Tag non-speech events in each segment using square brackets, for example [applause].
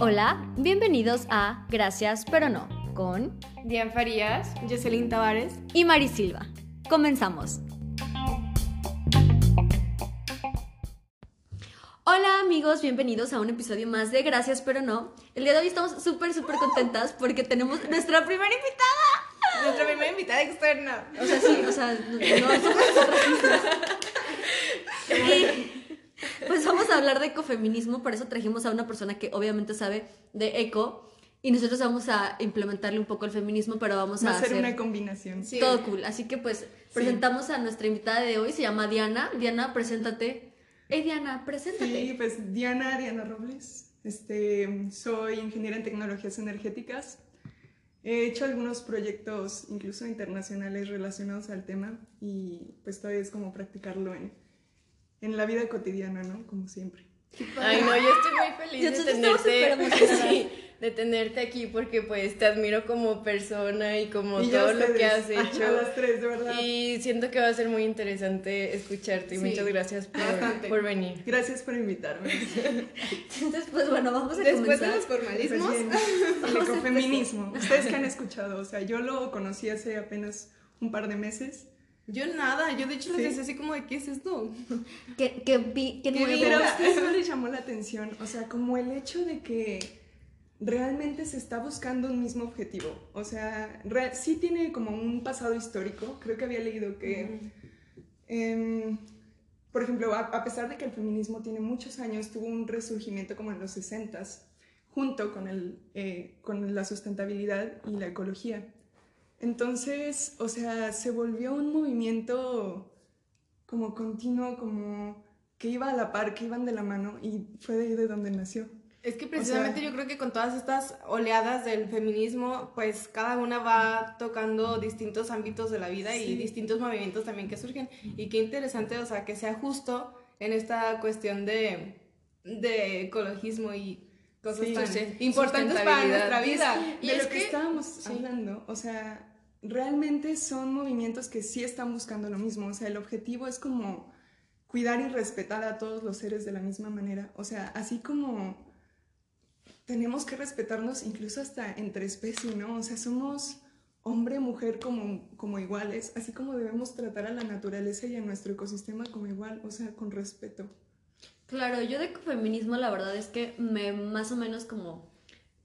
Hola, bienvenidos a Gracias pero no con Diane Farías, Jocelyn Tavares y Mari Silva. Comenzamos. Hola amigos, bienvenidos a un episodio más de Gracias pero no. El día de hoy estamos súper, súper contentas porque tenemos nuestra primera invitada. Nuestra primera invitada externa. O sea, sí, o sea, no. Pues vamos a hablar de ecofeminismo, por eso trajimos a una persona que obviamente sabe de eco y nosotros vamos a implementarle un poco el feminismo, pero vamos Va a hacer una combinación. Sí. todo cool. Así que pues presentamos a nuestra invitada de hoy, se llama Diana. Diana, preséntate. Hey Diana, preséntate. Sí, pues Diana, Diana Robles. Este, soy ingeniera en tecnologías energéticas. He hecho algunos proyectos, incluso internacionales, relacionados al tema y pues todavía es como practicarlo en, en la vida cotidiana, ¿no? Como siempre. Ay, no, yo estoy muy feliz de tenerte, [laughs] sí, de tenerte aquí porque pues te admiro como persona y como Y todo lo que has [laughs] hecho. A las tres, de verdad. Y siento que va a ser muy interesante escucharte y Sí, muchas gracias por, por venir. Gracias por invitarme. [laughs] Entonces, pues bueno, vamos a Después comenzar. de los formalismos, el ecofeminismo. ¿Ustedes qué han escuchado? O sea, yo lo conocí hace apenas un par de meses. Yo nada, yo de hecho les Sí. decía así como de ¿qué es esto? ¿Qué, qué vi? ¿Qué ¿Qué nuevo? vi? Pero a Mira. ustedes no les llamó la atención, o sea, como el hecho de que realmente se está buscando un mismo objetivo. O sea, re- sí tiene como un pasado histórico. Creo que había leído que, em, por ejemplo, a, a pesar de que el feminismo tiene muchos años, tuvo un resurgimiento como en los 60s, junto con, el, eh, con la sustentabilidad y la ecología. Entonces, o sea, se volvió un movimiento como continuo, como que iba a la par, que iban de la mano y fue de ahí de donde nació. Es que precisamente yo creo que con todas estas oleadas del feminismo, pues cada una va tocando distintos ámbitos de la vida Sí. y distintos movimientos también que surgen. Y qué interesante, o sea, que sea justo en esta cuestión de, de ecologismo y cosas Sí. tan importantes para nuestra vida. Y de es lo que, que- estábamos sí. hablando, o sea, realmente son movimientos que sí están buscando lo mismo, o sea, el objetivo es como cuidar y respetar a todos los seres de la misma manera, o sea, así como tenemos que respetarnos incluso hasta entre especies, ¿no? O sea, somos hombre, mujer como, como iguales, así como debemos tratar a la naturaleza y a nuestro ecosistema como igual, o sea, con respeto. Claro, yo de ecofeminismo la verdad es que me más o menos como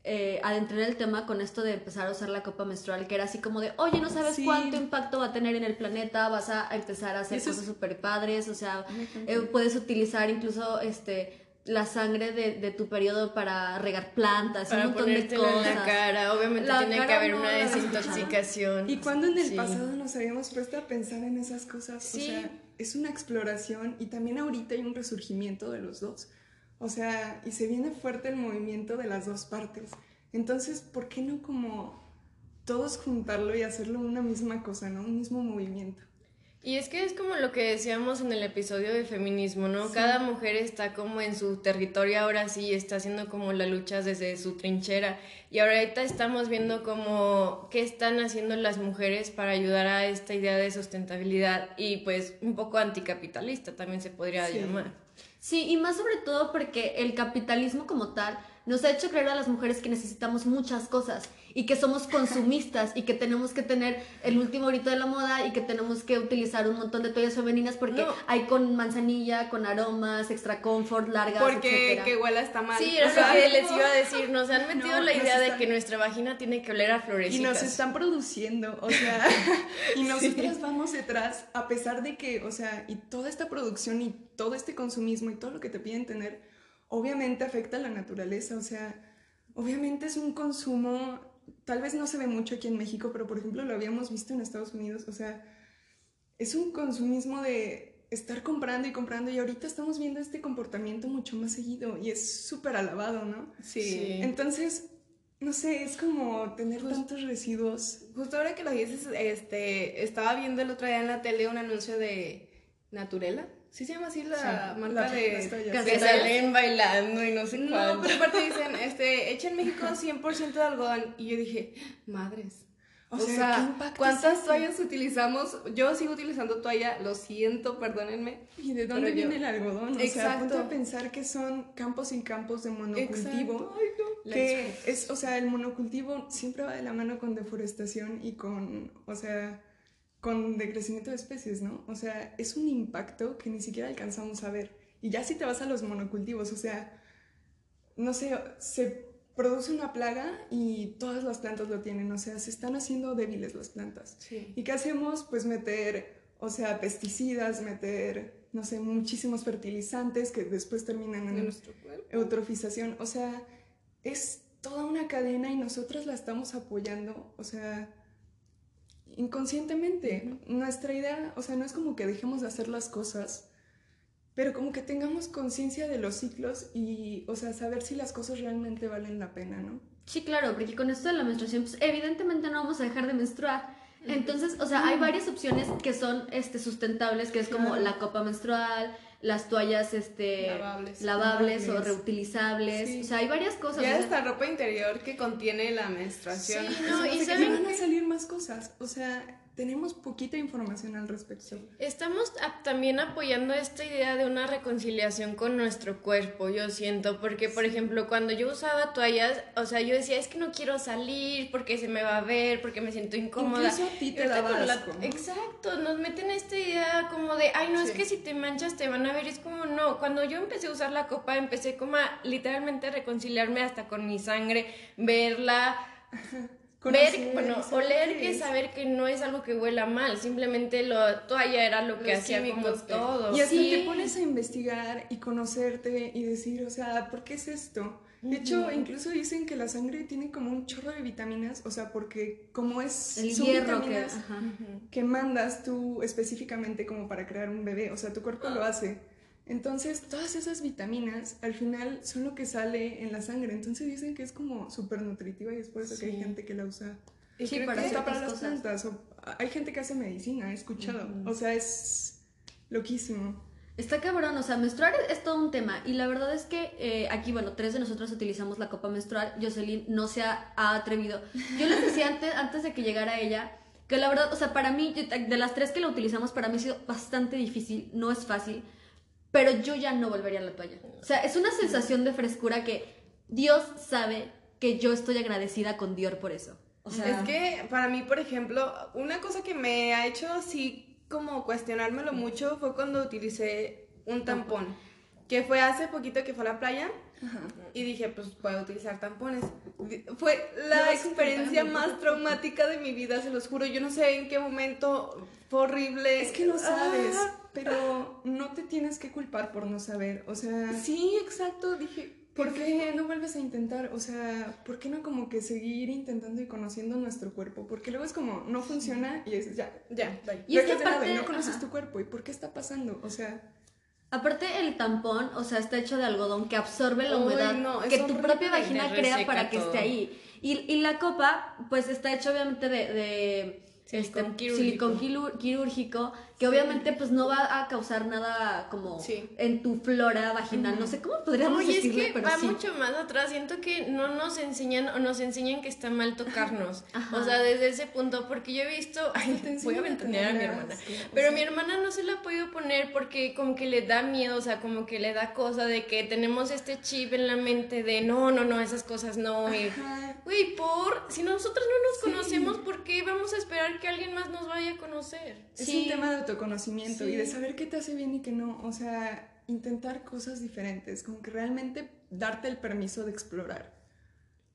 eh, adentré en el tema con esto de empezar a usar la copa menstrual, que era así como de, oye, no sabes Sí. cuánto impacto va a tener en el planeta, vas a empezar a hacer Eso cosas súper padres, o sea, eh, puedes utilizar incluso este la sangre de, de tu periodo para regar plantas, Para un montón de ponértelo en cosas. la cara, obviamente La tiene que haber no una desintoxicación. ¿Y cuándo en el Sí. pasado nos habíamos puesto a pensar en esas cosas? Sí. O sea, es una exploración y también ahorita hay un resurgimiento de los dos. O sea, y se viene fuerte el movimiento de las dos partes. Entonces, ¿por qué no como todos juntarlo y hacerlo una misma cosa, ¿no? Un mismo movimiento. Y es que es como lo que decíamos en el episodio de feminismo, ¿no? Cada mujer está como en su territorio ahora sí, está haciendo como la lucha desde su trinchera. Y ahorita estamos viendo como qué están haciendo las mujeres para ayudar a esta idea de sustentabilidad y pues un poco anticapitalista también se podría Sí. llamar. Sí, y más sobre todo porque el capitalismo como tal nos ha hecho creer a las mujeres que necesitamos muchas cosas y que somos consumistas y que tenemos que tener el último grito de la moda y que tenemos que utilizar un montón de toallas femeninas porque No. hay con manzanilla, con aromas, extra comfort, largas, Porque etcétera. que huela está mal. Sí, O sea, lo que les iba a decir, nos han [laughs] metido No, la idea de que nuestra vagina tiene que oler a Y florecitas. nos están produciendo, o sea, [laughs] y nosotras vamos detrás, a pesar de que, o sea, y toda esta producción y todo este consumismo y todo lo que te piden tener, obviamente afecta a la naturaleza, o sea, obviamente es un consumo, tal vez no se ve mucho aquí en México, pero por ejemplo lo habíamos visto en Estados Unidos, o sea, es un consumismo de estar comprando y comprando y ahorita estamos viendo este comportamiento mucho más seguido y es súper alabado, ¿no? Sí. Sí. Entonces, no sé, es como tener Pues- tantos residuos. Justo ahora que lo dices, este, estaba viendo el otro día en la tele un anuncio de Naturela. ¿Sí se llama así la Sí, marca la- de...? Que salen bailando y no sé No, cuánto. pero aparte dicen, este, hecha en México 100% de algodón. Y yo dije, madres. O, sea, sea, ¿qué impacto ¿cuántas es toallas utilizamos? Yo sigo utilizando toalla, lo siento, perdónenme. ¿Y de dónde Pero yo- viene el algodón? O sea, Exacto. ponte a pensar que son campos y campos de monocultivo. Exacto. Ay, no. Que es, o sea, el monocultivo siempre va de la mano con deforestación y con, o sea, con decrecimiento de especies, ¿no? O sea, es un impacto que ni siquiera alcanzamos a ver. Y ya si te vas a los monocultivos, o sea, no sé, se produce una plaga y todas las plantas lo tienen, o sea, se están haciendo débiles las plantas. Sí. ¿Y qué hacemos? Pues meter, o sea, pesticidas, meter, no sé, muchísimos fertilizantes que después terminan en nuestro cuerpo. eutrofización. O sea, es toda una cadena y nosotras la estamos apoyando, o sea, inconscientemente. Nuestra idea, o sea, no es como que dejemos de hacer las cosas, pero como que tengamos conciencia de los ciclos y, o sea, saber si las cosas realmente valen la pena, ¿no? Sí, claro, porque con esto de la menstruación, pues evidentemente no vamos a dejar de menstruar. Entonces, o sea, hay varias opciones que son este, sustentables, que es como Claro. la copa menstrual, las toallas este, Lavables. lavables o reutilizables. Sí. O sea, hay varias cosas. Ya o sea, esta ropa interior que contiene la menstruación. Sí, no, y saben van a salir más cosas, o sea, tenemos poquita información al respecto. Estamos también apoyando esta idea de una reconciliación con nuestro cuerpo, yo siento, porque por ejemplo, cuando yo usaba toallas, o sea, yo decía, es que no quiero salir porque se me va a ver, porque me siento incómoda. Incluso a ti te daba la- ¿no? Exacto, nos meten esta idea como de, ay, no, es Sí. que si te manchas te van a ver, es como no, cuando yo empecé a usar la copa, empecé como a literalmente reconciliarme hasta con mi sangre, verla, [laughs] Conocer, ver, bueno, oler que es. saber que no es algo que huela mal, simplemente la toalla era lo que hacía como todo. Y hasta Sí. te pones a investigar y conocerte y decir, o sea, ¿por qué es esto? De hecho, incluso dicen que la sangre tiene como un chorro de vitaminas, o sea, porque como es el hierro que... vitaminas ajá. que mandas tú específicamente como para crear un bebé, o sea, tu cuerpo lo hace. Entonces, todas esas vitaminas al final son lo que sale en la sangre. Entonces dicen que es como súper nutritiva y es por eso que hay Sí. gente que la usa. Y Sí, para que- Hasta para las cosas. plantas. o- hay gente que hace medicina, he escuchado. O sea, es loquísimo. Está cabrón, o sea, menstruar es, es todo un tema. Y la verdad es que eh, aquí, bueno, tres de nosotros utilizamos la copa menstrual. Jocelyn no se ha, ha atrevido. Yo les decía [laughs] antes, antes de que llegara ella, que la verdad, o sea, para mí, yo- de las tres que la utilizamos, para mí ha sido bastante difícil, no es fácil. Pero yo ya no volvería a la toalla. O sea, es una sensación de frescura que Dios sabe que yo estoy agradecida con Dior por eso. O sea, Es que para mí, por ejemplo, una cosa que me ha hecho así como cuestionármelo mucho fue cuando utilicé un tampón. Que fue hace poquito que fue a la playa y dije, pues puedo utilizar tampones. Fue la experiencia más traumática de mi vida, se los juro. Yo no sé en qué momento fue horrible. Es que no sabes, Ah, pero no te tienes que culpar por no saber. O sea, sí, exacto. Dije, ¿por qué no vuelves a intentar? O sea, ¿por qué no como que seguir intentando y conociendo nuestro cuerpo? Porque luego es como, no funciona y dices, ya, ya, bye. Y es que aparte- no conoces ajá. tu cuerpo. ¿Y por qué está pasando? O sea, Aparte el tampón, o sea, está hecho de algodón que absorbe la Uy, humedad no, es que tu propia vagina crea para que todo. esté ahí. Y, y la copa, pues está hecha obviamente de, de Silicón este, quirúrgico. silicón quirúrgico, que obviamente pues no va a causar nada como Sí. en tu flora vaginal. No sé cómo podríamos No, y es decirle, que pero va sí. mucho más atrás. Siento que no nos enseñan o nos enseñan que está mal tocarnos. [laughs] Ajá. O sea, desde ese punto, porque yo he visto. Ay, [laughs] te voy a ventanear a mi hermana. o Pero mi hermana no se la ha podido poner porque, como que le da miedo, o sea, como que le da cosa de que tenemos este chip en la mente de no, no, no, esas cosas no. ajá, Güey, por. Si nosotros no nos conocemos, ¿por qué vamos a esperar que alguien más nos vaya a conocer? es un tema de autoconocimiento y de saber qué te hace bien y qué no. O sea, intentar cosas diferentes, como que realmente darte el permiso de explorar.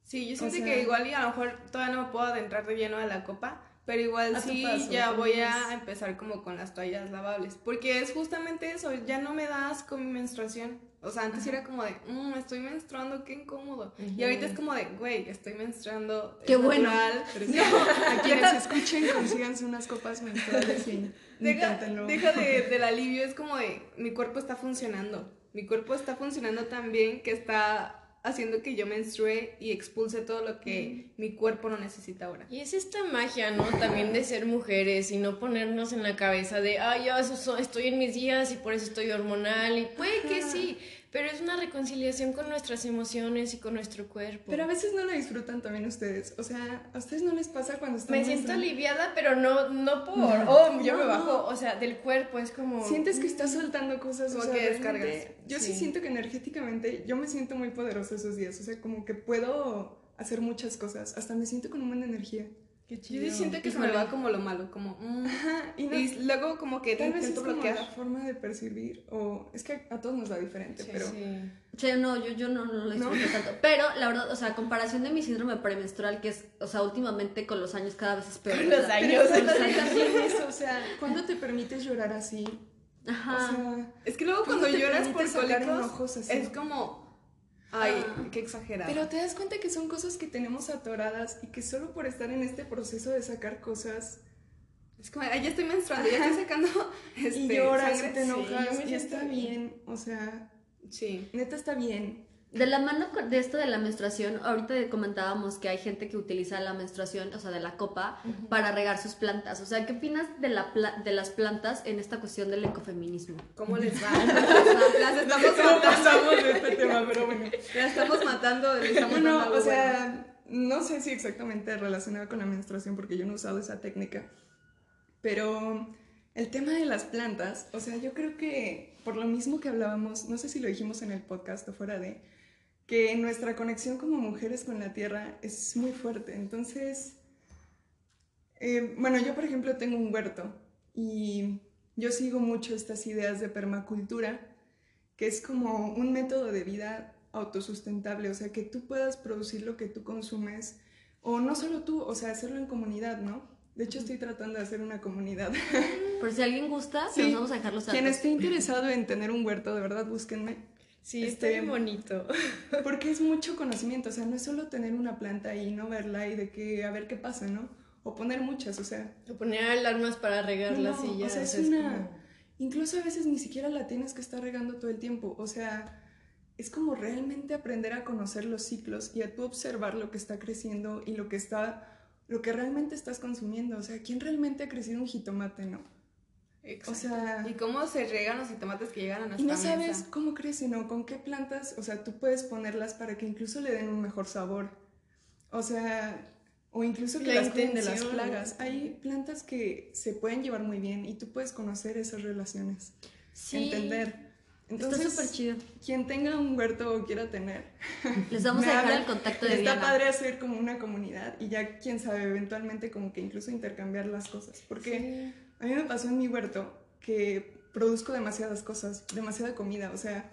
Sí, yo O siento sea- que igual y a lo mejor todavía no me puedo adentrar de lleno a la copa, pero igual A tu sí paso, ya voy a empezar como con las toallas lavables, porque es justamente eso, ya no me da asco mi menstruación. O sea, antes era como de, mmm, estoy menstruando, qué incómodo. Y ahorita es como de, güey, estoy menstruando. es Qué bueno. natural". [laughs] Sí, a quienes escuchen, consíganse unas copas menstruales y [laughs] Deja, deja de, [laughs] del alivio, es como de, mi cuerpo está funcionando. Mi cuerpo está funcionando tan bien que está haciendo que yo menstrue y expulse todo lo que mi cuerpo no necesita ahora. Y es esta magia, ¿no? También de ser mujeres y no ponernos en la cabeza de, ay, ya estoy en mis días y por eso estoy hormonal. Y puede que sí, pero es una reconciliación con nuestras emociones y con nuestro cuerpo. Pero a veces no lo disfrutan también ustedes. O sea, ¿a ustedes no les pasa cuando están me siento aliviada, pero no, no por, oh, yo me bajo, o sea, del cuerpo, es como... Sientes que estás soltando cosas, Como o sea, que descargas. Yo sí. Sí. siento que energéticamente, yo me siento muy poderosa esos días. O sea, como que puedo hacer muchas cosas. Hasta me siento con un buen de energía. Qué Yo sí siento que se me va como lo malo, como... mm. Ajá, y, no- Y luego como que tal vez es como bloquear. la forma de percibir, o es que a todos nos va diferente, Sí, pero... Sí. Sí, no, yo, yo no, no lo disfruto tanto. Pero la verdad, o sea, a comparación de mi síndrome premenstrual, que es, o sea, últimamente con los años cada vez es peor. Con los años. Pero Con los [laughs] también años. eso, o sea, ¿cuándo te permites llorar así? Ajá. O sea, Es que luego ¿Cómo cuando lloras por cólicos es como... Ay, Ah. qué exagerado. Pero te das cuenta que son cosas que tenemos atoradas y que solo por estar en este proceso de sacar cosas Es como, ay, ya estoy menstruando, ya estoy sacando este, y lloras sangre. y te Sí, enojas me y está bien, o sea, Sí. neta está bien. De la mano de esto de la menstruación, ahorita comentábamos que hay gente que utiliza la menstruación, o sea, de la copa, para regar sus plantas. O sea, ¿qué opinas de, la pla- de las plantas en esta cuestión del ecofeminismo? ¿Cómo les va? [laughs] Las estamos matando. de este tema, pero bueno. Las estamos matando. Estamos algo o bueno. sea, no sé si exactamente relacionada con la menstruación porque yo no he usado esa técnica, pero el tema de las plantas, o sea, yo creo que por lo mismo que hablábamos, no sé si lo dijimos en el podcast o fuera de, que nuestra conexión como mujeres con la tierra es muy fuerte. Entonces, eh, bueno, yo por ejemplo tengo un huerto y yo sigo mucho estas ideas de permacultura, que es como un método de vida autosustentable, o sea, que tú puedas producir lo que tú consumes, o no solo tú, o sea, hacerlo en comunidad, ¿no? De hecho, estoy tratando de hacer una comunidad. Por si alguien gusta, Sí. nos vamos a dejar los Quien datos. esté interesado en tener un huerto, de verdad, búsquenme. Sí, Este- está bien bonito. [laughs] Porque es mucho conocimiento, o sea, no es solo tener una planta y no verla y de que a ver qué pasa, ¿no? O poner muchas, o sea, O poner alarmas para regarlas No, y ya. o sea, es una... como- Incluso a veces ni siquiera la tienes que estar regando todo el tiempo. O sea, es como realmente aprender a conocer los ciclos y a tú observar lo que está creciendo y lo que está... Lo que realmente estás consumiendo. O sea, ¿quién realmente ha crecido un jitomate, no? Exacto. O sea... ¿Y cómo se riegan los jitomates que llegan a Y nuestra no sabes mesa? cómo crecen o con qué plantas, o sea, tú puedes ponerlas para que incluso le den un mejor sabor. O sea, o incluso que La las cuiden de las plagas. Hay plantas que se pueden llevar muy bien y tú puedes conocer esas relaciones, Sí. entender. Está Entonces, súper chido. quien tenga un huerto o quiera tener, [laughs] Les [laughs] vamos a dejar el contacto de está Diana. padre hacer como una comunidad y ya quién sabe, eventualmente como que incluso intercambiar las cosas. Porque a mí me pasó en mi huerto que produzco demasiadas cosas, demasiada comida, o sea,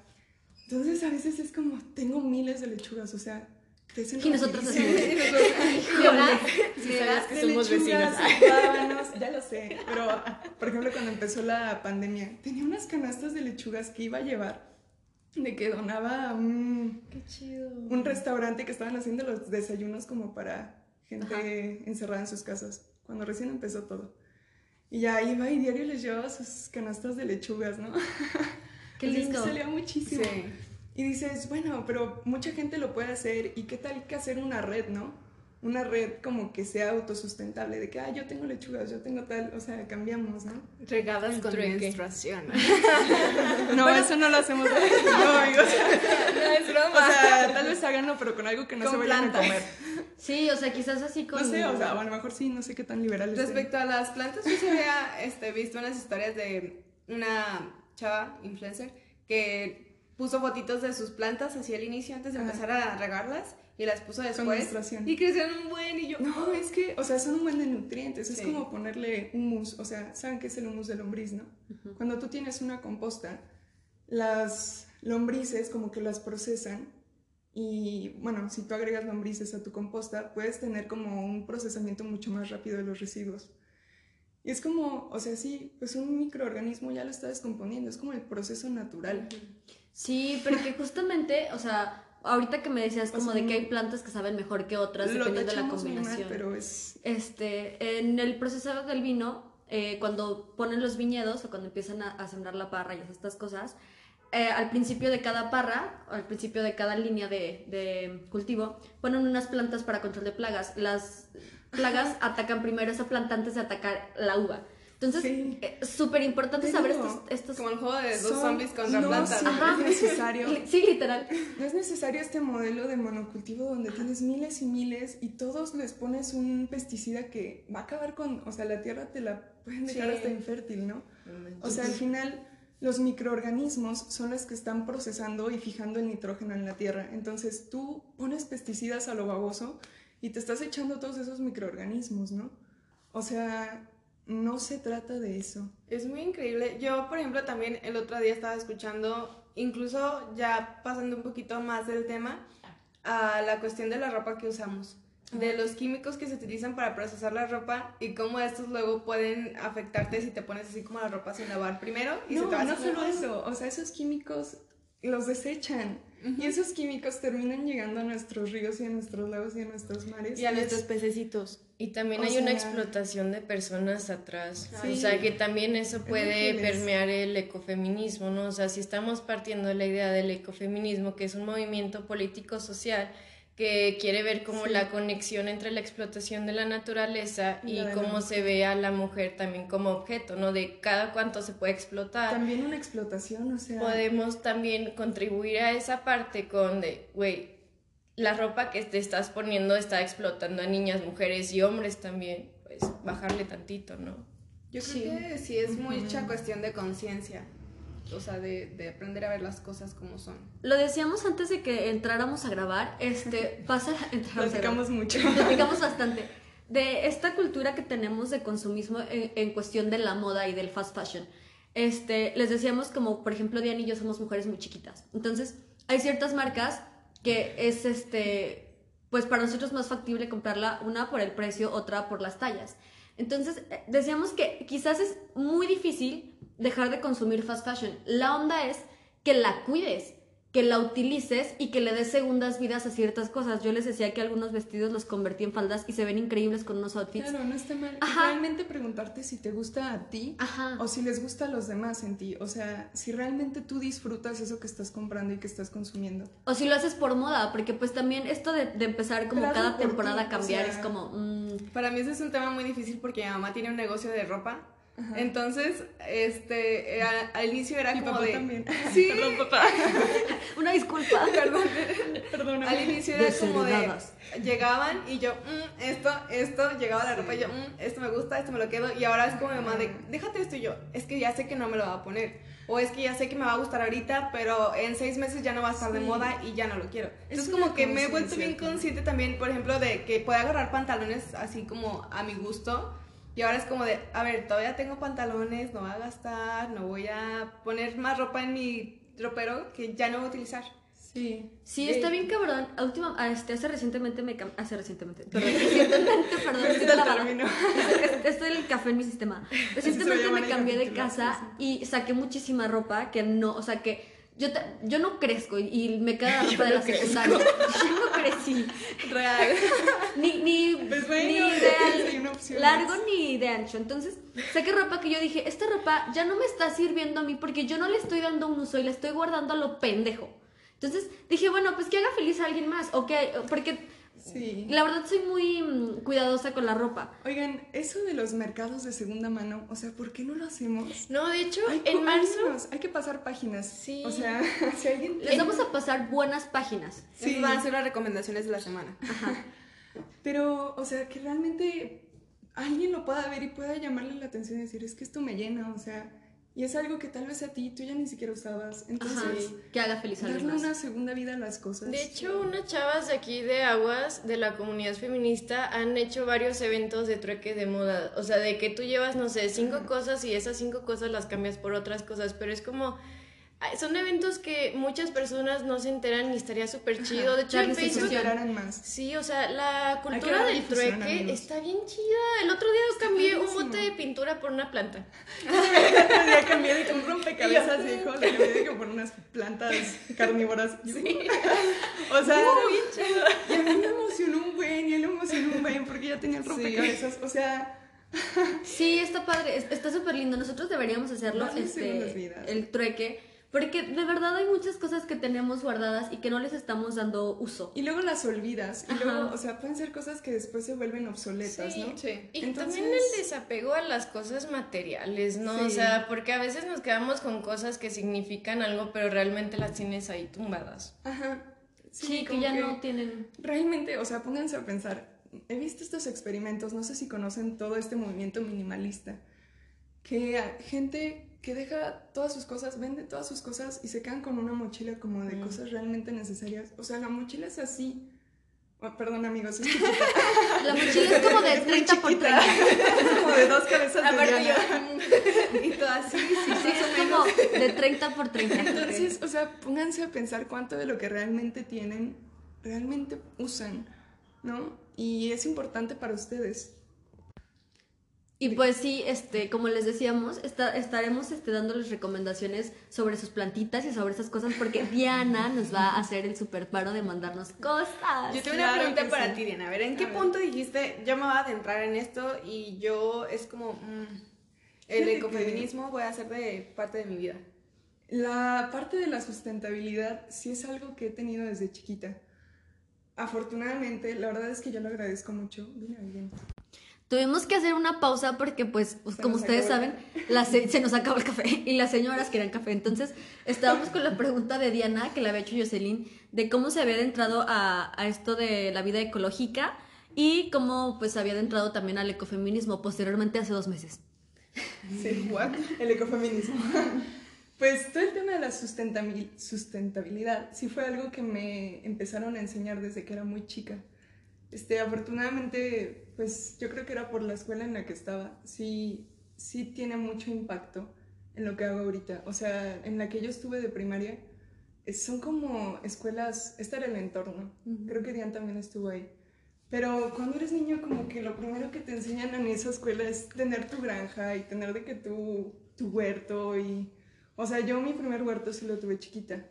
entonces a veces es como, tengo miles de lechugas, o sea, crecen Y nosotros así. [laughs] [laughs] Sí, sabes que somos lechugas, vecinos. ya lo sé, pero por ejemplo cuando empezó la pandemia, tenía unas canastas de lechugas que iba a llevar, de que donaba a un, Qué chido. un restaurante que estaban haciendo los desayunos como para gente encerrada en sus casas, cuando recién empezó todo. Y ya iba y diario les llevaba sus canastas de lechugas, ¿no? [laughs] Qué es que lindo. salía muchísimo. Sí. Y dices, bueno, pero mucha gente lo puede hacer y qué tal que hacer una red, ¿no? Una red como que sea autosustentable, de que, ah, yo tengo lechugas, yo tengo tal, o sea, cambiamos, ¿no? Regadas con menstruación. [laughs] [laughs] No, eso no lo hacemos. No, amigos. no es broma. O sea, tal vez háganlo, pero con algo que no Con se vayan plantas. a comer. Sí, o sea, quizás así con... No sé, o sea, o a lo mejor sí, no sé qué tan liberales. sean. Respecto a las plantas, yo se había [laughs] este, visto unas historias de una chava influencer que puso fotitos de sus plantas hacia el inicio antes de Ajá. empezar a regarlas y las puso después y crecieron un buen y yo No, es que, o sea, son un buen de nutrientes. Es como ponerle humus. O sea, ¿saben qué es el humus de lombriz, no? Cuando tú tienes una composta, las lombrices como que las procesan. Y bueno, si tú agregas lombrices a tu composta, puedes tener como un procesamiento mucho más rápido de los residuos. Y es como, o sea, sí, pues un microorganismo ya lo está descomponiendo. Es como el proceso natural. Sí, porque justamente, o sea, ahorita que me decías O como sea, de que hay plantas que saben mejor que otras Lo dependiendo de la muy mal, combinación. pero es... Este, en el proceso del vino, eh, cuando ponen los viñedos o cuando empiezan a, a sembrar la parra y estas cosas, eh, al principio de cada parra, o al principio de cada línea de, de cultivo, ponen unas plantas para control de plagas. Las plagas [laughs] atacan primero esa planta antes de atacar la uva. Entonces, Sí. es súper importante Te saber estos... estos... Como el juego de dos Son- zombies contra no, plantas. sí, Ajá. es necesario. [laughs] Sí, literal. No es necesario este modelo de monocultivo donde tienes miles y miles y todos les pones un pesticida que va a acabar con, o sea, la tierra te la pueden dejar Sí. hasta infértil, ¿no? O sea, al final los microorganismos son los que están procesando y fijando el nitrógeno en la tierra. Entonces tú pones pesticidas a lo baboso y te estás echando todos esos microorganismos, ¿no? O sea, no se trata de eso. Es muy increíble. Yo, por ejemplo, también el otro día estaba escuchando, incluso ya pasando un poquito más del tema, a la cuestión de la ropa que usamos, de los químicos que se utilizan para procesar la ropa y cómo estos luego pueden afectarte si te pones así como la ropa sin lavar primero y se No, te va no como- solo eso, o sea, esos químicos los desechan y esos químicos terminan llegando a nuestros ríos y a nuestros lagos y a nuestros mares. Y a es- nuestros pececitos. Y también O hay una explotación de personas atrás. Sí. O sea, que también eso puede permear el ecofeminismo, ¿no? O sea, si estamos partiendo de la idea del ecofeminismo, que es un movimiento político-social que quiere ver como Sí. la conexión entre la explotación de la naturaleza Y la cómo se ve a la mujer también como objeto, ¿no? De cada cuánto se puede explotar También una explotación, o sea... podemos también contribuir a esa parte con de, güey, la ropa que te estás poniendo está explotando a niñas, mujeres y hombres también, pues bajarle tantito, ¿no? Yo creo Sí. que sí es mucha cuestión de conciencia, o sea, de, de aprender a ver las cosas como son. Lo decíamos antes de que entráramos a grabar, este, [laughs] pasa... Platicamos mucho. Platicamos bastante de esta cultura que tenemos de consumismo en, en cuestión de la moda y del fast fashion. Este, les decíamos como, por ejemplo, Diana y yo somos mujeres muy chiquitas. Entonces, hay ciertas marcas que es, este, pues para nosotros más factible comprarla, una por el precio, otra por las tallas. Entonces, eh, decíamos que quizás es muy difícil dejar de consumir fast fashion. La onda es que la cuides, que la utilices y que le des segundas vidas a ciertas cosas. Yo les decía que algunos vestidos los convertí en faldas y se ven increíbles con unos outfits. Claro, no está mal. Ajá. Realmente preguntarte si te gusta a ti Ajá. o si les gusta a los demás en ti. O sea, si realmente tú disfrutas eso que estás comprando y que estás consumiendo. O si lo haces por moda, porque pues también esto de, de empezar como cada por temporada ti, a cambiar o sea- es como... mm, Para mí ese es un tema muy difícil porque mi mamá tiene un negocio de ropa. Entonces, este, eh, al, al inicio era Mi como papá de... también. Sí, [laughs] Perdón, papá. [laughs] disculpa. [laughs] perdón. Perdóname. Al inicio era como de... Llegaban y yo, "Mm, esto, esto, llegaba la ropa y yo, "Mm, esto me gusta, esto me lo quedo. Y ahora es como mi mamá de, déjate esto y yo, es que ya sé que no me lo va a poner. O es que ya sé que me va a gustar ahorita, pero en seis meses ya no va a estar de Sí. moda y ya no lo quiero. Es Entonces una como que me he vuelto bien consciente también, por ejemplo, de que puedo agarrar pantalones así como a mi gusto. Y ahora es como de, a ver, todavía tengo pantalones, no voy a gastar, no voy a poner más ropa en mi ropero que ya no voy a utilizar. Sí. Sí, está bien cabrón. A última, a este, hace recientemente me cam- hace recientemente, perdón, [laughs] recientemente, perdón, estoy [laughs] es el lavada. término. Es- Esto del café en mi sistema. Recientemente me cambié de casa y saqué muchísima ropa que no, o sea que yo, ta- yo no crezco y, y me queda [laughs] la ropa de la secundaria. [laughs] Yo no crecí. Real. [laughs] Ni, ni, Pues bueno, ni de opción largo ni de ancho. Entonces, saqué ropa que yo dije, esta ropa ya no me está sirviendo a mí porque yo no le estoy dando un uso y la estoy guardando a lo pendejo. Entonces dije, bueno, pues que haga feliz a alguien más. Ok, porque Sí. la verdad soy muy mm, cuidadosa con la ropa. Oigan, eso de los mercados de segunda mano, o sea, ¿por qué no lo hacemos? No, de hecho, Hay en marzo... hay que pasar páginas. Sí. O sea, [laughs] [laughs] si alguien Les vamos a pasar buenas páginas. Sí. Esas van a ser las recomendaciones de la semana. Pero, o sea, que realmente alguien lo pueda ver y pueda llamarle la atención y decir, es que esto me llena, o sea, y es algo que tal vez a ti tú ya ni siquiera usabas. Entonces, Ajá, que haga feliz a darle más. una segunda vida a las cosas. De hecho, unas chavas de aquí de Aguas, de la comunidad feminista, han hecho varios eventos de trueque de moda. O sea, de que tú llevas, no sé, cinco cosas y esas cinco cosas las cambias por otras cosas. Pero es como. Son eventos que muchas personas no se enteran y estaría súper chido. De hecho, en. Facebook. más. Sí, o sea, la cultura del trueque amigos. está bien chida. El otro día cambié un bote de pintura por una planta. [laughs] Ya cambié de que un [laughs] rompecabezas, hijo, le cambié de que por unas plantas carnívoras. [laughs] O sea, y a mí me emocionó un buen, y él le emocionó un buen porque ya tenía el rompecabezas. O sea, Sí, está padre, es- está súper lindo. Nosotros deberíamos hacerlo, este, el trueque, Porque de verdad hay muchas cosas que tenemos guardadas y que no les estamos dando uso. Y luego las olvidas. Y Ajá. luego, o sea, pueden ser cosas que después se vuelven obsoletas, Sí, ¿no? Sí. Y Entonces- también el desapego a las cosas materiales, ¿no? O Sí. sea, porque a veces nos quedamos con cosas que significan algo, pero realmente las tienes ahí tumbadas. Ajá. Sí, que como ya no tienen... Realmente, o sea, pónganse a pensar. He visto estos experimentos, no sé si conocen todo este movimiento minimalista, que gente que deja todas sus cosas, vende todas sus cosas y se quedan con una mochila como de cosas realmente necesarias. O sea, la mochila es así. Oh, perdón, amigos, es chiquita. [laughs] La mochila es como de 30 por 30. es como de dos cabezas de Aparte yo. y todo así, sí, Sí, sí. es como de 30 por 30. Entonces, o sea, pónganse a pensar cuánto de lo que realmente tienen, realmente usan, ¿no? Y es importante para ustedes. Y pues sí, este, como les decíamos, esta- estaremos este, dándoles recomendaciones sobre sus plantitas y sobre esas cosas porque [laughs] Diana nos va a hacer el super paro de mandarnos cosas. Yo tengo Claro una pregunta para sí. ti, Diana. A ver, ¿en qué A ver. punto dijiste, yo me voy a adentrar en esto y yo es como, mm, el ecofeminismo voy a hacer de parte de mi vida? La parte de la sustentabilidad sí es algo que he tenido desde chiquita. Afortunadamente, la verdad es que yo lo agradezco mucho. Vine bien. Tuvimos que hacer una pausa porque, pues, pues, Se como ustedes acabó saben, la se, se nos acabó el café y las señoras querían café. Entonces, estábamos con la pregunta de Diana, que la había hecho Jocelyn, de cómo se había adentrado a, a esto de la vida ecológica y cómo, pues, había adentrado también al ecofeminismo posteriormente hace dos meses. Sí, what? El ecofeminismo. Pues todo el tema de la sustentabil- sustentabilidad sí fue algo que me empezaron a enseñar desde que era muy chica. Este, afortunadamente, pues yo creo que era por la escuela en la que estaba. Sí, sí tiene mucho impacto en lo que hago ahorita. O sea, en la que yo estuve de primaria, son como escuelas, este era el entorno. Creo que Diane también estuvo ahí. Pero cuando eres niño, como que lo primero que te enseñan en esa escuela es tener tu granja y tener de que tu, tu huerto y... O sea, yo mi primer huerto sí lo tuve chiquita.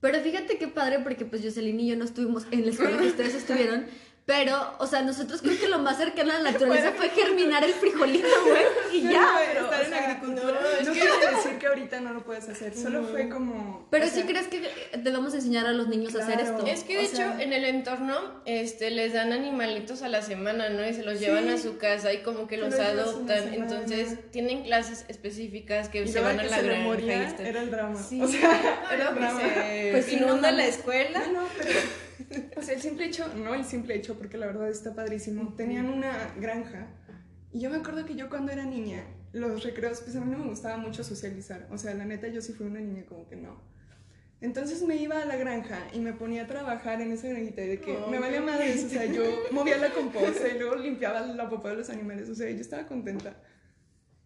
Pero fíjate qué padre, porque pues Jocelyn y yo no estuvimos en la escuela que [laughs] ustedes estuvieron, pero, o sea, nosotros creo que lo más cercano a la [laughs] naturaleza fue germinar el frijolito, güey, y No, ya. pero, estar o en sea, agricultura. No, no quiero [laughs] decir que ahorita no lo puedes hacer, solo fue como... Pero sí sea, crees que debemos enseñar a los niños a hacer esto. Es que de O hecho sea- en el entorno este, les dan animalitos a la semana, ¿no? Y se los llevan a su casa y como que los adoptan. semana. Entonces tienen clases específicas que y se van a la se granja moría era el drama. Sí. O sea, [laughs] era el que drama. se Pues inunda la escuela. No, no, pero. O sea, el simple hecho, no el simple hecho, porque la verdad está padrísimo. Tenían una granja. Y yo me acuerdo que yo cuando era niña, los recreos, pues a mí no me gustaba mucho socializar. O sea, la neta, yo sí fui una niña como que no. Entonces me iba a la granja y me ponía a trabajar en esa granjita y de que Oh, me valía madres. O sea, yo [laughs] movía la composta y luego limpiaba la popó de los animales. O sea, yo estaba contenta.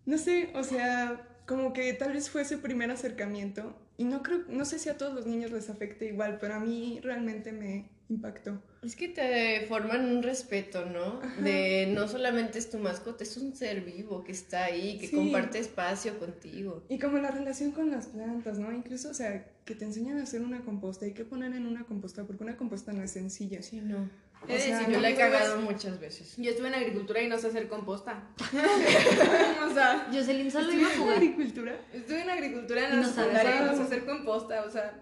No sé, o sea, como que tal vez fue ese primer acercamiento. Y no creo, no sé si a todos los niños les afecte igual, pero a mí realmente me impactó. Es que te forman un respeto, ¿no? De no solamente es tu mascota, es un ser vivo que está ahí, que Sí. comparte espacio contigo. Y como la relación con las plantas, ¿no? Incluso, o sea, que te enseñan a hacer una composta y qué poner en una composta, porque una composta no es sencilla. Sí, no. O sea, decir, Yo la he estuve- cagado muchas veces. Yo estuve en agricultura y no sé hacer composta. [laughs] [laughs] o sea, Jocelyn solo iba a ¿Estudias jugar. agricultura? estuve en agricultura Y en no la secundaria y hacer. no sé hacer composta, o sea.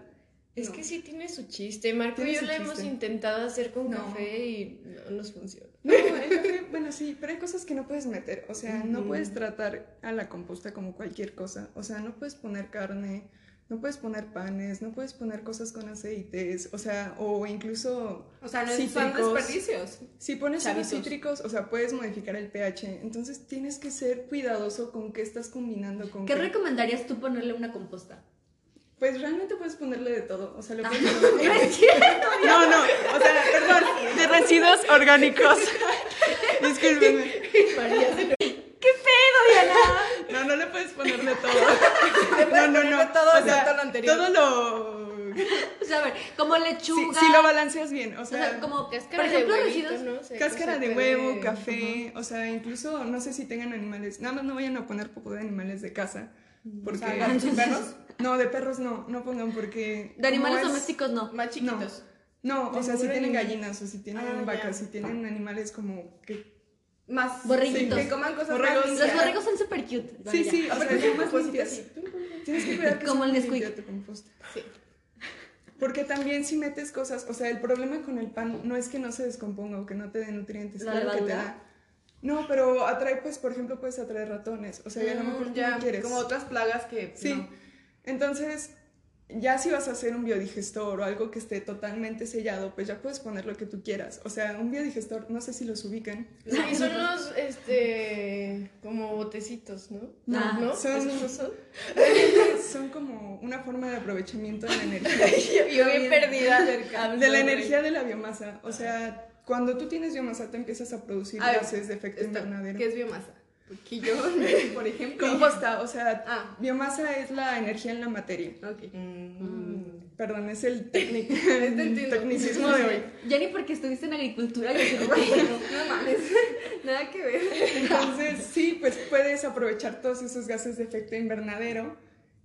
Es no. que sí tiene su chiste. Marco y yo la hemos intentado hacer con No. café y no nos funciona. No, el café, bueno, sí, pero hay cosas que no puedes meter. O sea, no puedes tratar a la composta como cualquier cosa. O sea, no puedes poner carne, no puedes poner panes, no puedes poner cosas con aceites. O sea, o incluso. O sea, no son desperdicios. Si pones unos Chavitos. cítricos, o sea, puedes modificar el pH. Entonces tienes que ser cuidadoso con qué estás combinando con ¿Qué recomendarías tú ponerle a una composta? Pues realmente puedes ponerle de todo. O sea, le [laughs] puedes No poner. No, no, o sea, perdón, de residuos orgánicos. [laughs] Discúlpeme. ¿Qué pedo, Diana? No, no le puedes poner de todo. De todo o sea, lo anterior. Todo lo. O sea, a ver, como lechuga. si lo balanceas bien, o o sea, sea, como, Cáscara por ejemplo, de huevito, residuos. ¿no? Se- cáscara se de puede- huevo, café, o sea, incluso no sé si tengan animales. Nada más no vayan a poner popó de animales de casa. Porque. sea, ¿gatos y perros? No, de perros no, no pongan porque. De animales es- domésticos no. Más chiquitos. No, o sea, si tienen gallinas o si tienen Ah, ya. vacas, si tienen animales como que más Borreguitos. que coman cosas Borregos. más Los borregos son súper cute. Sí, sí, o sea, ya más así. Tienes que cuidar que Como el Nesquik. tu composta. Sí. Porque también si metes cosas, o sea, el problema con el pan no es que no se descomponga o que no te dé nutrientes, ¿La claro que te da. No, pero atrae, pues, por ejemplo, puedes atraer ratones, o sea, y a lo mejor tú Mm, ya, no quieres. como otras plagas que Sí, no. entonces, ya si vas a hacer un biodigestor o algo que esté totalmente sellado, pues ya puedes poner lo que tú quieras. O sea, un biodigestor, no sé si los ubican. Sí, son los, este, como botecitos, ¿no? No, ¿No? son- ¿Esos no son? [laughs] Son como una forma de aprovechamiento de la energía. [laughs] Yo bien perdida del de la energía de la biomasa. O sea, cuando tú tienes biomasa, te empiezas a producir A ver, gases de efecto invernadero. ¿Qué es biomasa? Yo, [laughs] por ejemplo. Composta, o sea, Ah. biomasa es la energía en la materia. Ok. Mm. Perdón, es el [laughs] técnic- Te entiendo. tecnicismo de hoy. Ya ni porque estuviste en agricultura. yo sé. [laughs] No mames. Nada que ver. Entonces, sí, pues puedes aprovechar todos esos gases de efecto invernadero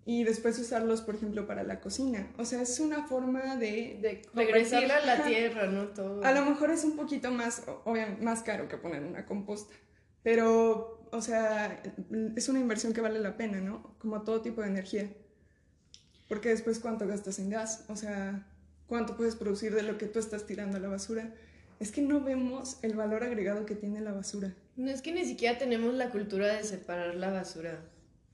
y después usarlos, por ejemplo, para la cocina. O sea, es una forma de... De Regresar a la tierra, ¿no? Todo. A lo mejor es un poquito más, obviamente, más caro que poner una composta, pero, o sea, es una inversión que vale la pena, ¿no? Como todo tipo de energía. Porque después, ¿cuánto gastas en gas? O sea, ¿cuánto puedes producir de lo que tú estás tirando a la basura? Es que no vemos el valor agregado que tiene la basura. No es que ni siquiera tenemos la cultura de separar la basura.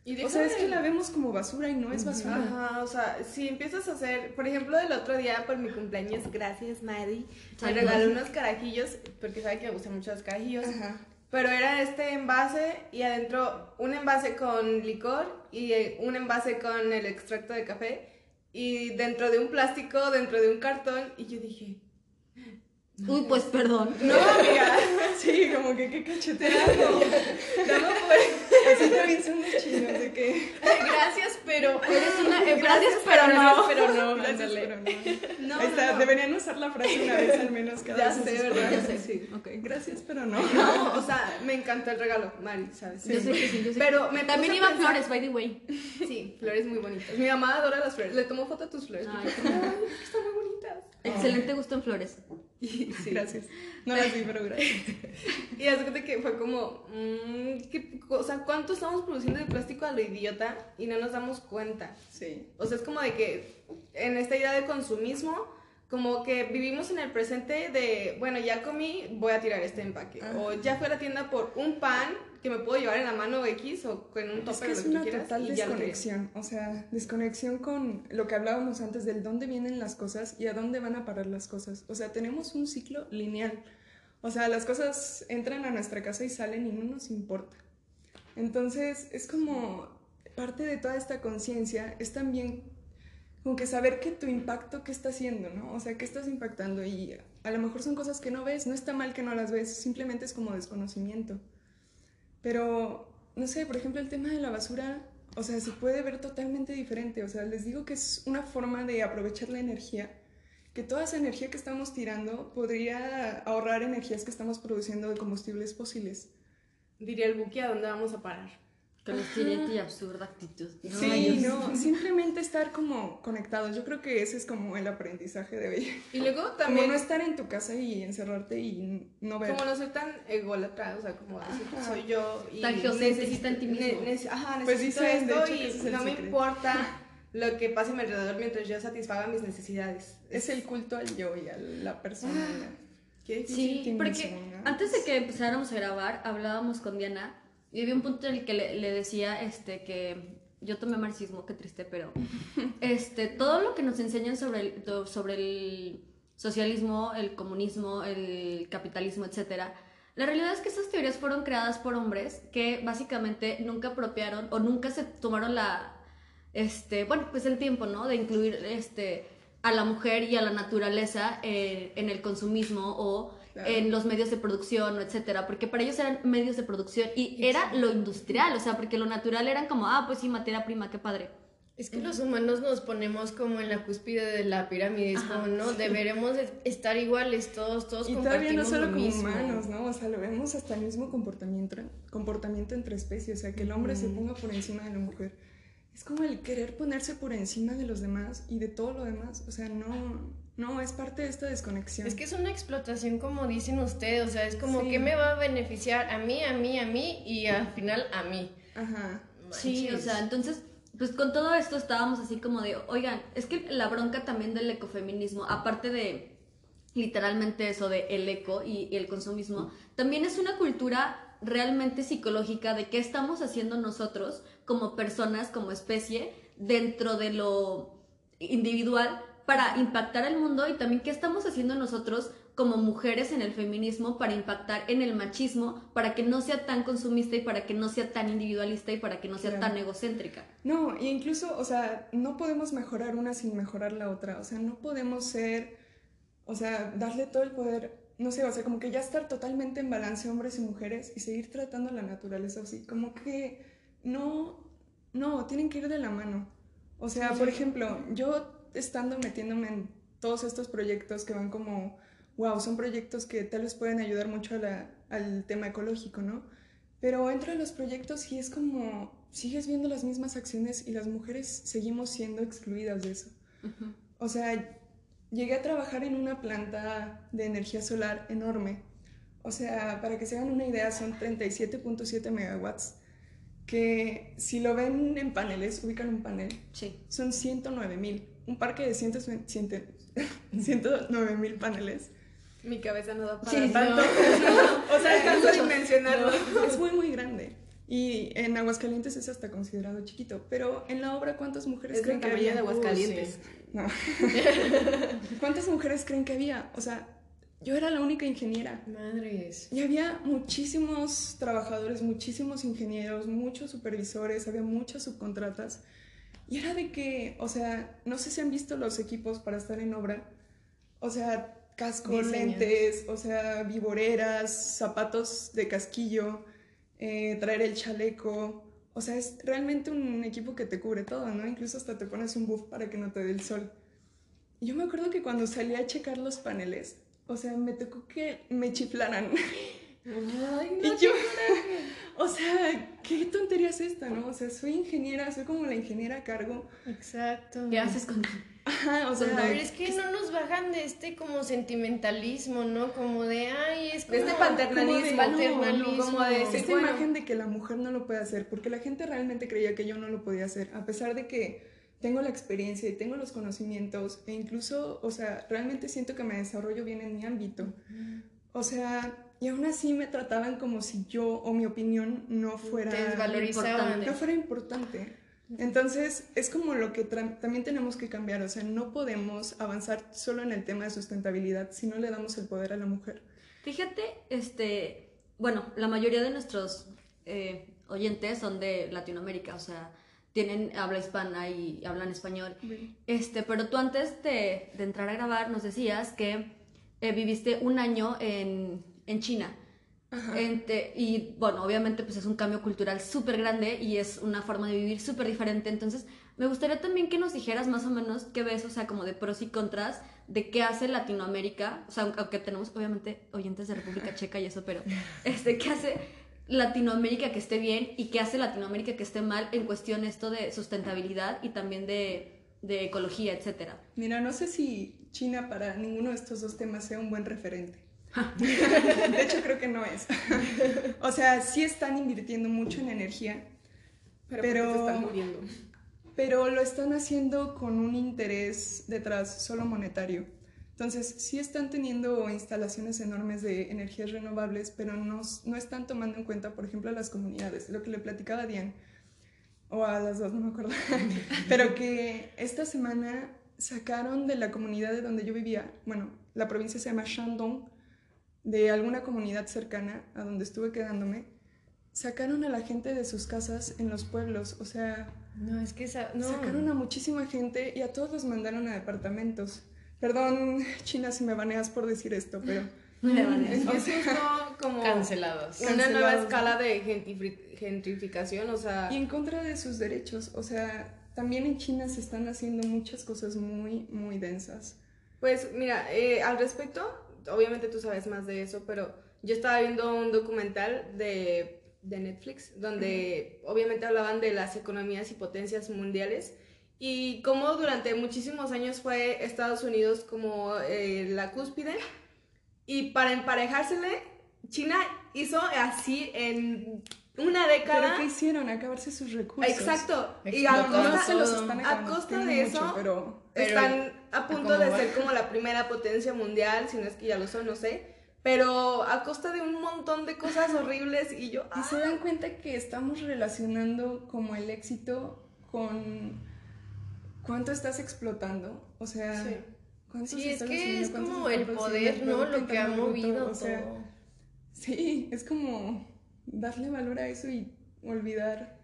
Y O sea, es que la vemos como basura y no es basura. Ajá, o sea, si empiezas a hacer, por ejemplo, el otro día por mi cumpleaños, gracias Maddie, me regaló unos carajillos, porque sabe que me gustan mucho los carajillos, Ajá. Pero era este envase y adentro un envase con licor y eh, un envase con el extracto de café y dentro de un plástico, dentro de un cartón. Y yo dije, Uy, pues perdón. no, amiga, Sí, como que qué cacheteado. [laughs] no me puedes, Así también son los chinos, de que... Gracias, pero. Eres una. eh, gracias, pero no. Pero no, Gracias, pero no. no, Ahí está, no, no. deberían usar la frase una vez al menos cada Ya vez sé. Ya sé. Sí. Ok. Gracias, pero no. No, o sea, me encantó el regalo, Mari, ¿sabes? Yo sé que sí, yo sé Pero me. También puse a iba pensar- flores, by the way. Sí, flores muy bonitas. Mi mamá adora las flores. Le tomo foto a tus flores. Ay, Ay, están muy bonitas. Excelente gusto en flores. Y, [laughs] sí. Gracias. No las vi, pero gracias. [laughs] Y cuenta que fue como, mm, ¿qué- o sea, ¿cuánto estamos produciendo de plástico a lo idiota y no nos damos cuenta? Sí. O sea, es como de que en esta idea de consumismo, como que vivimos en el presente de, bueno, ya comí, voy a tirar este empaque. Ajá. O ya fui a la tienda por un pan que me puedo llevar en la mano X o con un Es topper que es lo que una quieras. total desconexión, o sea, desconexión con lo que hablábamos antes del dónde vienen las cosas y a dónde van a parar las cosas. O sea, tenemos un ciclo lineal. O sea, las cosas entran a nuestra casa y salen y no nos importa. Entonces, es como parte de toda esta conciencia, es también como que saber que tu impacto, ¿qué está haciendo, no? O sea, ¿qué estás impactando? Y a lo mejor son cosas que no ves, no está mal que no las ves, simplemente es como desconocimiento. Pero, no sé, por ejemplo, el tema de la basura, o sea, se puede ver totalmente diferente. O sea, les digo que es una forma de aprovechar la energía, que toda esa energía que estamos tirando podría ahorrar energías que estamos produciendo de combustibles fósiles. Diría el Buki, ¿a dónde vamos a parar? Con y absurda actitud. sí, Rayos. no, simplemente estar como conectados. Yo creo que ese es como el aprendizaje de hoy. Y luego Como también... no estar en tu casa y encerrarte y no ver. Como no soy tan ególatra, o sea, como decir, soy yo y Tan geocentrista en ti mismo. ne- nece- ajá, Pues necesito dicen, de esto hecho, es y el no me importa [laughs] lo que pase a mi alrededor mientras yo satisfaga mis necesidades. Es el culto al yo y a la persona. Qué difícil. Sí, porque ¿no? antes de que empezáramos a grabar, hablábamos con Diana y había un punto en el que le, le decía este, que yo tomé marxismo, qué triste, pero [laughs] este, todo lo que nos enseñan sobre el, sobre el socialismo, el comunismo, el capitalismo, etcétera, la realidad es que esas teorías fueron creadas por hombres que básicamente nunca apropiaron o nunca se tomaron la, este, bueno, pues el tiempo, ¿no? De incluir este, a la mujer y a la naturaleza eh, en el consumismo o Claro. en los medios de producción, etcétera, porque para ellos eran medios de producción y era lo industrial, o sea, porque lo natural eran como, ah, pues sí, materia prima, qué padre. Es que los humanos nos ponemos como en la cúspide de la pirámide, es como, no, deberíamos de estar iguales todos, todos Y todavía no compartimos solo lo como mismo. humanos, ¿no? O sea, lo vemos hasta el mismo comportamiento, comportamiento entre especies, o sea, que el hombre se ponga por encima de la mujer. Es como el querer ponerse por encima de los demás y de todo lo demás, o sea, no, No, es parte de esta desconexión. Es que es una explotación como dicen ustedes, o sea, es como Sí. que me va a beneficiar a mí, a mí, a mí y al final a mí. Ajá. Sí, o sea, entonces, pues con todo esto estábamos así como de, oigan, es que la bronca también del ecofeminismo, aparte de literalmente eso de el eco y, y el consumismo, también es una cultura realmente psicológica de qué estamos haciendo nosotros como personas, como especie, dentro de lo individual para impactar el mundo y también qué estamos haciendo nosotros como mujeres en el feminismo para impactar en el machismo, para que no sea tan consumista y para que no sea tan individualista y para que no sea Claro. tan egocéntrica. No, y incluso, o sea, no podemos mejorar una sin mejorar la otra. O sea, no podemos ser, o sea, darle todo el poder, no sé, o sea, como que ya estar totalmente en balance hombres y mujeres y seguir tratando la naturaleza así. Como que no, no, tienen que ir de la mano. O sea, por ejemplo, yo estando metiéndome en todos estos proyectos que van como, wow, son proyectos que tal vez pueden ayudar mucho a la- al tema ecológico, ¿no? Pero entro a los proyectos y es como, sigues viendo las mismas acciones y las mujeres seguimos siendo excluidas de eso. O sea, llegué a trabajar en una planta de energía solar enorme. O sea, para que se hagan una idea, son 37.7 megawatts, que si lo ven en paneles, ubican un panel, Sí. son 109 mil. Un parque de 109 [laughs] mil paneles. Mi cabeza no da para Sí, tanto. [laughs] o sea, alcanzo a dimensionarlo. [laughs] Es muy, muy grande. Y en Aguascalientes es hasta considerado chiquito. Pero en la obra, ¿cuántas mujeres Es creen que había? de Aguascalientes. No. ¿Cuántas mujeres creen que había? O sea, yo era la única ingeniera. Madres. Y había muchísimos trabajadores, muchísimos ingenieros, muchos supervisores, había muchas subcontratas. Y era de que, o sea, no sé si han visto los equipos para estar en obra. O sea, cascos, Diseños. lentes, o sea, vivoreras, zapatos de casquillo, eh, traer el chaleco. O sea, es realmente un equipo que te cubre todo, ¿no? Incluso hasta te pones un buff para que no te dé el sol. Y yo me acuerdo que cuando salí a checar los paneles, o sea, me tocó que me chiflaran. [laughs] Ay, Y yo, [laughs] o sea, qué tontería es esta, ¿no? O sea, soy ingeniera, soy como la ingeniera a cargo. Exacto. ¿Qué haces con Ajá, o sea, Pero es que no nos bajan de este como sentimentalismo, ¿no? Como de, ay, es como... De este paternalismo. como de- paternalismo. como de decir, esta bueno, imagen de que la mujer no lo puede hacer, porque la gente realmente creía que yo no lo podía hacer, a pesar de que tengo la experiencia y tengo los conocimientos, e incluso, o sea, realmente siento que me desarrollo bien en mi ámbito. O sea, y aún así me trataban como si yo o mi opinión no fuera importante. no fuera importante. Entonces, es como lo que también tenemos que cambiar, o sea, no podemos avanzar solo en el tema de sustentabilidad si no le damos el poder a la mujer. Fíjate, este, bueno, la mayoría de nuestros eh, oyentes son de Latinoamérica, o sea, tienen habla hispana y hablan español. Este, pero tú antes de, de entrar a grabar nos decías que eh, viviste un año en, en China. Ente- y bueno, obviamente pues es un cambio cultural súper grande y es una forma de vivir súper diferente. Entonces, me gustaría también que nos dijeras más o menos qué ves, o sea, como de pros y contras de qué hace Latinoamérica, o sea, aunque- aunque tenemos obviamente oyentes de República Checa y eso, pero [laughs] este, qué hace Latinoamérica que esté bien y qué hace Latinoamérica que esté mal en cuestión esto de sustentabilidad y también de, de ecología, etcétera. Mira, no sé si China para ninguno de estos dos temas sea un buen referente. [laughs] De hecho, creo que no es. O sea, sí están invirtiendo mucho en energía, pero, Pero- se están muriendo. pero lo están haciendo con un interés detrás solo monetario. Entonces, sí están teniendo instalaciones enormes de energías renovables, pero no, no están tomando en cuenta, por ejemplo, a las comunidades. Lo que le platicaba a Diane, o a las dos, no me acuerdo, [laughs] pero que esta semana sacaron de la comunidad de donde yo vivía, bueno, la provincia se llama Shandong, de alguna comunidad cercana a donde estuve quedándome, sacaron a la gente de sus casas en los pueblos, o sea, No, es que esa... No. Sacaron a muchísima gente y a todos los mandaron a departamentos. Perdón, China, si me baneas por decir esto, pero [laughs] Es justo como Cancelados. una nueva escala de gentrifi- gentrificación, o sea, y en contra de sus derechos. O sea, también en China se están haciendo muchas cosas muy, muy densas. Pues mira, eh, al respecto, obviamente tú sabes más de eso, pero yo estaba viendo un documental de, de Netflix donde obviamente hablaban de las economías y potencias mundiales y cómo durante muchísimos años fue Estados Unidos como eh, la cúspide. Y para emparejársele, China hizo así en una década. ¿Pero qué hicieron? Acabarse sus recursos. Exacto. Y a costa, se los están a acabando. costa Tienen de mucho, eso, pero están a punto ¿cómo de va? ser como la [laughs] primera potencia mundial, si no es que ya lo son, no sé. Pero a costa de un montón de cosas horribles y yo... Y se dan cuenta que estamos relacionando como el éxito con cuánto estás explotando. O sea, Sí. Sí, es que es como el poder, ¿no? Lo que ha movido o sea, todo. [laughs] Sí, es como darle valor a eso y olvidar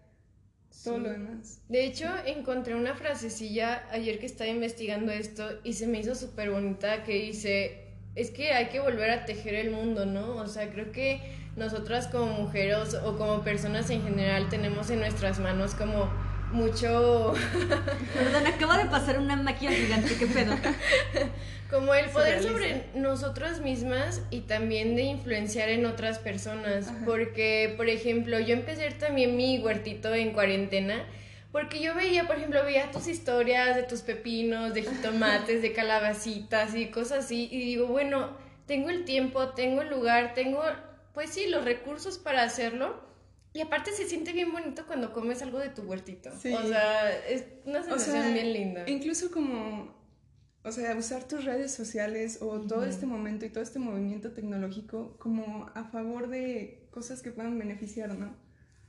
todo Sí. lo demás. De hecho, encontré una frasecilla ayer que estaba investigando esto y se me hizo súper bonita que dice, es que hay que volver a tejer el mundo, ¿no? O sea, creo que nosotras como mujeres o como personas en general tenemos en nuestras manos como mucho, [laughs] Perdón, acaba de pasar una máquina gigante, qué pedo. [laughs] como el poder sobre nosotras mismas y también de influenciar en otras personas. Ajá. Porque, por ejemplo, yo empecé también mi huertito en cuarentena. Porque yo veía, por ejemplo, veía tus historias de tus pepinos, de jitomates, de [laughs] calabacitas y cosas así. Y digo, bueno, tengo el tiempo, tengo el lugar, tengo, pues sí, los recursos para hacerlo. Y aparte se siente bien bonito cuando comes algo de tu huertito. Sí. O sea, es una O sensación sea, bien linda. incluso como, o sea, usar tus redes sociales o todo este momento y todo este movimiento tecnológico como a favor de cosas que puedan beneficiar, ¿no?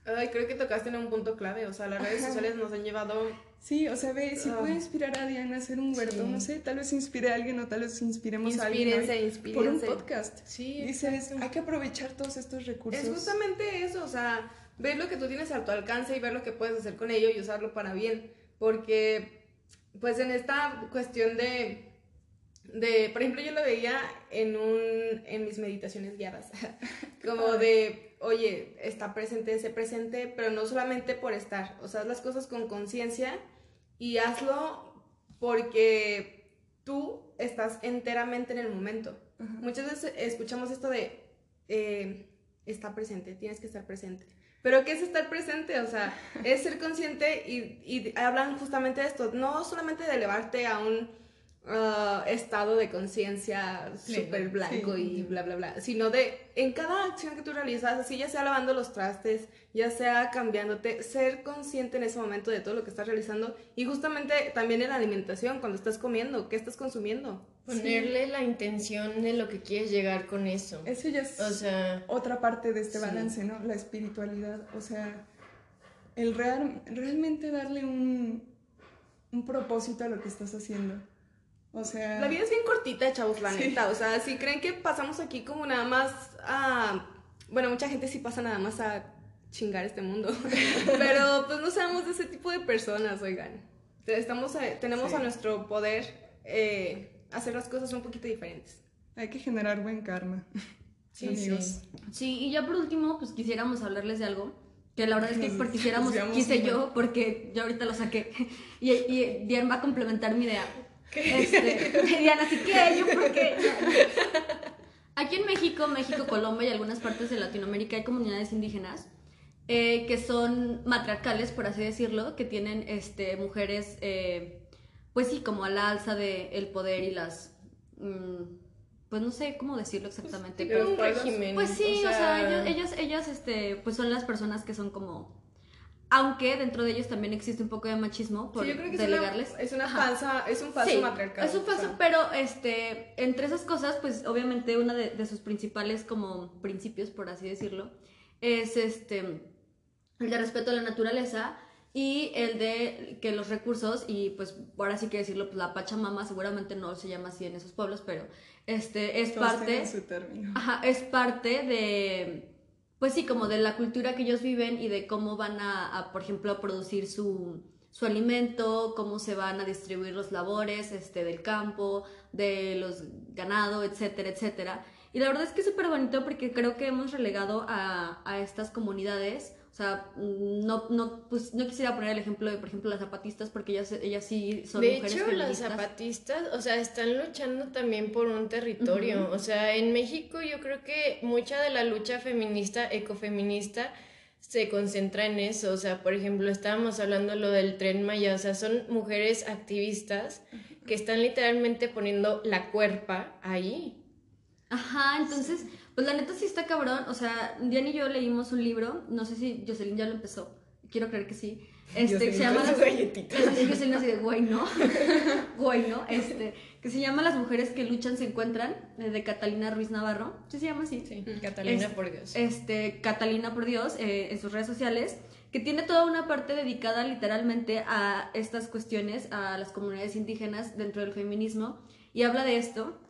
Ay, creo que tocaste en un punto clave. O sea, las redes Ajá. sociales nos han llevado Sí, o sea, ve, si Ah. puede inspirar a Diana a hacer un huerto, Sí. no sé, tal vez inspire a alguien o tal vez inspiremos a alguien Inspírense, por un podcast. Sí, Dices, hay que aprovechar todos estos recursos. Es justamente eso, o sea, ver lo que tú tienes a tu alcance y ver lo que puedes hacer con ello y usarlo para bien. Porque, pues en esta cuestión de, de por ejemplo, yo lo veía en, un, en mis meditaciones guiadas, [laughs] como de, oye, está presente, sé presente, pero no solamente por estar, o sea, haz las cosas con conciencia y hazlo porque tú estás enteramente en el momento. Muchas veces escuchamos esto de eh, está presente, tienes que estar presente. Pero ¿qué es estar presente? O sea, es ser consciente y, y hablan justamente de esto, no solamente de elevarte a un ah, estado de conciencia súper blanco sí. y bla, bla, bla, sino de en cada acción que tú realizas, así ya sea lavando los trastes, ya sea cambiándote, ser consciente en ese momento de todo lo que estás realizando y justamente también en la alimentación, cuando estás comiendo, ¿qué estás consumiendo? Ponerle la intención de lo que quieres llegar con eso. Eso ya es O sea, otra parte de este Sí. balance, ¿no? La espiritualidad, o sea, el real, realmente darle un, un propósito a lo que estás haciendo. O sea, La vida es bien cortita, chavos, la Sí. neta. O sea, si creen que pasamos aquí como nada más a... Bueno, mucha gente sí pasa nada más a chingar este mundo. [laughs] Pero pues no seamos de ese tipo de personas, oigan. Estamos a- tenemos Sí. a nuestro poder eh, hacer las cosas un poquito diferentes. hay que generar buen karma. Sí, amigos. sí. Sí, y ya por último, pues quisiéramos hablarles de algo. Que la verdad es que [laughs] quisiéramos, quise yo, porque yo ahorita lo saqué. [laughs] Y, y Diana va a complementar mi idea. Este, Diana, así que yo, porque. Aquí en México, México, Colombia y algunas partes de Latinoamérica hay comunidades indígenas eh, que son matriarcales, por así decirlo, que tienen este, mujeres, eh, pues sí, como a la alza del el poder y las. mm, pues no sé cómo decirlo exactamente. Tipo pero- un régimen. pues sí, o sea, ellos- ellas, ellas, este, pues son las personas que son como, aunque dentro de ellos también existe un poco de machismo por Sí, yo creo que es una, delegarles. es una falsa, es un falso Sí, matriarcado. Es un o falso, sea. pero este, entre esas cosas, pues obviamente una de, de sus principales como principios, por así decirlo, es este, el de respeto a la naturaleza y el de que los recursos, y pues ahora sí que decirlo, pues la Pachamama seguramente no se llama así en esos pueblos, pero este es Todos parte... su término. Ajá, es parte de, pues sí, como de la cultura que ellos viven y de cómo van a, a, por ejemplo, producir su, su alimento, cómo se van a distribuir los labores este, del campo, de los ganado, etcétera, etcétera. Y la verdad es que es súper bonito porque creo que hemos relegado a, a estas comunidades. O sea, no, no, pues, no quisiera poner el ejemplo de, por ejemplo, las zapatistas, porque ellas, ellas sí son de mujeres hecho, las zapatistas, o sea, están luchando también por un territorio. O sea, en México yo creo que mucha de la lucha feminista, ecofeminista, se concentra en eso, o sea, por ejemplo, estábamos hablando lo del tren Maya, o sea, son mujeres activistas que están literalmente poniendo la cuerpa ahí. Ajá, entonces, pues la neta sí está cabrón, o sea, Diana y yo leímos un libro, no sé si Jocelyn ya lo empezó, quiero creer que sí, este, que se llama las. Jocelyn [laughs] así de, güey, no, [laughs] güey, no, este, que se llama Las mujeres que luchan se encuentran, eh, de Catalina Ruiz Navarro, ¿sí se llama así? Sí, Catalina, Es- por Dios. este, Catalina por Dios, eh, en sus redes sociales, que tiene toda una parte dedicada literalmente a estas cuestiones, a las comunidades indígenas dentro del feminismo, y habla de esto.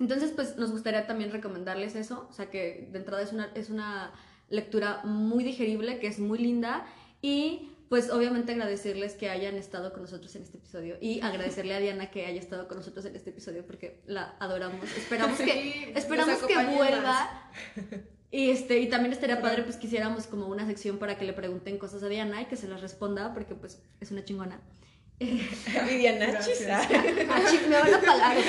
Entonces, pues nos gustaría también recomendarles eso, o sea que de entrada es una, es una lectura muy digerible, que es muy linda, y pues obviamente agradecerles que hayan estado con nosotros en este episodio, y agradecerle a Diana que haya estado con nosotros en este episodio, porque la adoramos. Esperamos [laughs] Sí, que, esperamos que vuelva. [laughs] Y, este, y también estaría padre pues que hiciéramos como una sección para que le pregunten cosas a Diana y que se las responda porque pues es una chingona. [laughs] Y Diana. Ah, chi- me van a pagar. ¿ok?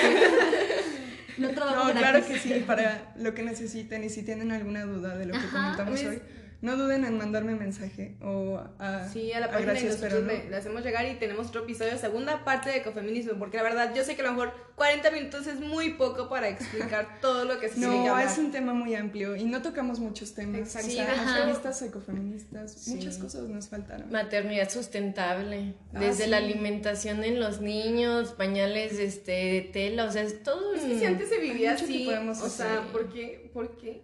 No claro que sí, para lo que necesiten y si tienen alguna duda de lo que Ajá, comentamos hoy, no duden en mandarme mensaje o a, Sí, a la a página y Gracias, pero no. le, le hacemos llegar y tenemos otro episodio, segunda parte de ecofeminismo, porque la verdad yo sé que a lo mejor 40 minutos es muy poco para explicar [laughs] todo lo que se que No, es un tema muy amplio y no tocamos muchos temas. Exacto. Sí, activistas, ecofeministas, muchas cosas nos faltaron. Maternidad sustentable, Ah, desde sí. la alimentación en los niños, pañales este, de tela, o sea, es todo. Es que si antes se vivía así, podemos o sea. ¿por qué? ¿Por qué?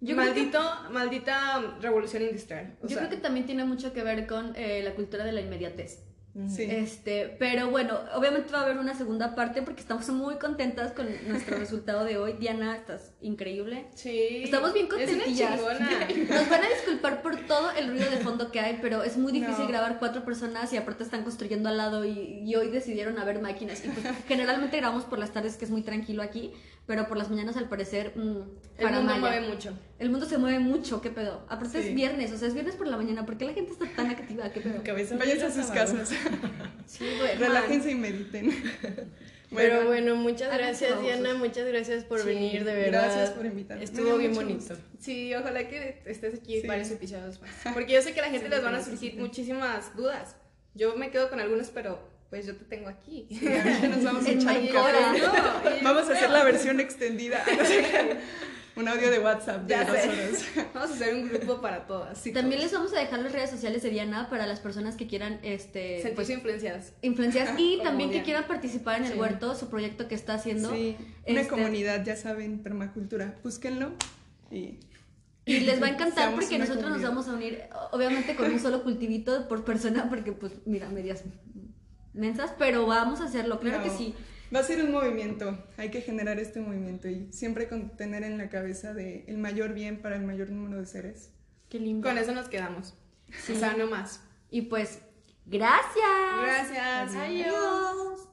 Yo creo que- Maldito, maldita revolución industrial. o Yo sea, creo que también tiene mucho que ver con eh, la cultura de la inmediatez. Sí. Este, pero bueno, obviamente va a haber una segunda parte porque estamos muy contentas con nuestro [laughs] resultado de hoy. Diana, estás increíble. Sí. Estamos bien Es una contentillas. [laughs] Nos van a disculpar por todo el ruido de fondo que hay, pero es muy difícil No. grabar cuatro personas y aparte están construyendo al lado y, y hoy decidieron haber máquinas. Y pues generalmente grabamos por las tardes que es muy tranquilo aquí, pero por las mañanas al parecer mm, El mundo mueve mucho. El mundo se mueve mucho, ¿qué pedo? Aparte Sí. es viernes, o sea, es viernes por la mañana, ¿por qué la gente está tan activa? ¿Qué pedo? Cabeza Váyanse a sus sábado. casas, Sí, güey. relájense y mediten. [laughs] Pero bueno, muchas gracias. Diana, muchas gracias por Sí, venir, de verdad. gracias por invitarme. Me Estuvo bien bonito. gusto. Sí, ojalá que estés aquí Sí. varios episodios más. [laughs] Porque yo sé que a la gente Sí, les van a surgir muchísimas dudas. Yo me quedo con algunos, pero pues yo te tengo aquí. Ahorita nos vamos a [laughs] echar un café. No, [laughs] Vamos a hacer la versión extendida. [laughs] Un audio de WhatsApp de Ya dos horas. Vamos a hacer un grupo para todas. Sí, También les vamos a dejar las redes sociales de Diana para las personas que quieran este, Sentirse pues, influenciadas. influenciar y Como también que quieran participar en el Sí. huerto, su proyecto que está haciendo. Sí, una Este, comunidad, ya saben, permacultura. Búsquenlo y Y les va a encantar Seamos porque nosotros nos vamos a unir, obviamente con un solo cultivito por persona, porque pues mira, medias mensas, pero vamos a hacerlo, claro No, que sí. Va a ser un movimiento, hay que generar este movimiento y siempre con tener en la cabeza de el mayor bien para el mayor número de seres. Qué lindo. Con eso nos quedamos. Sí. O sea, no más. Y pues, gracias. Gracias. Adiós. Adiós.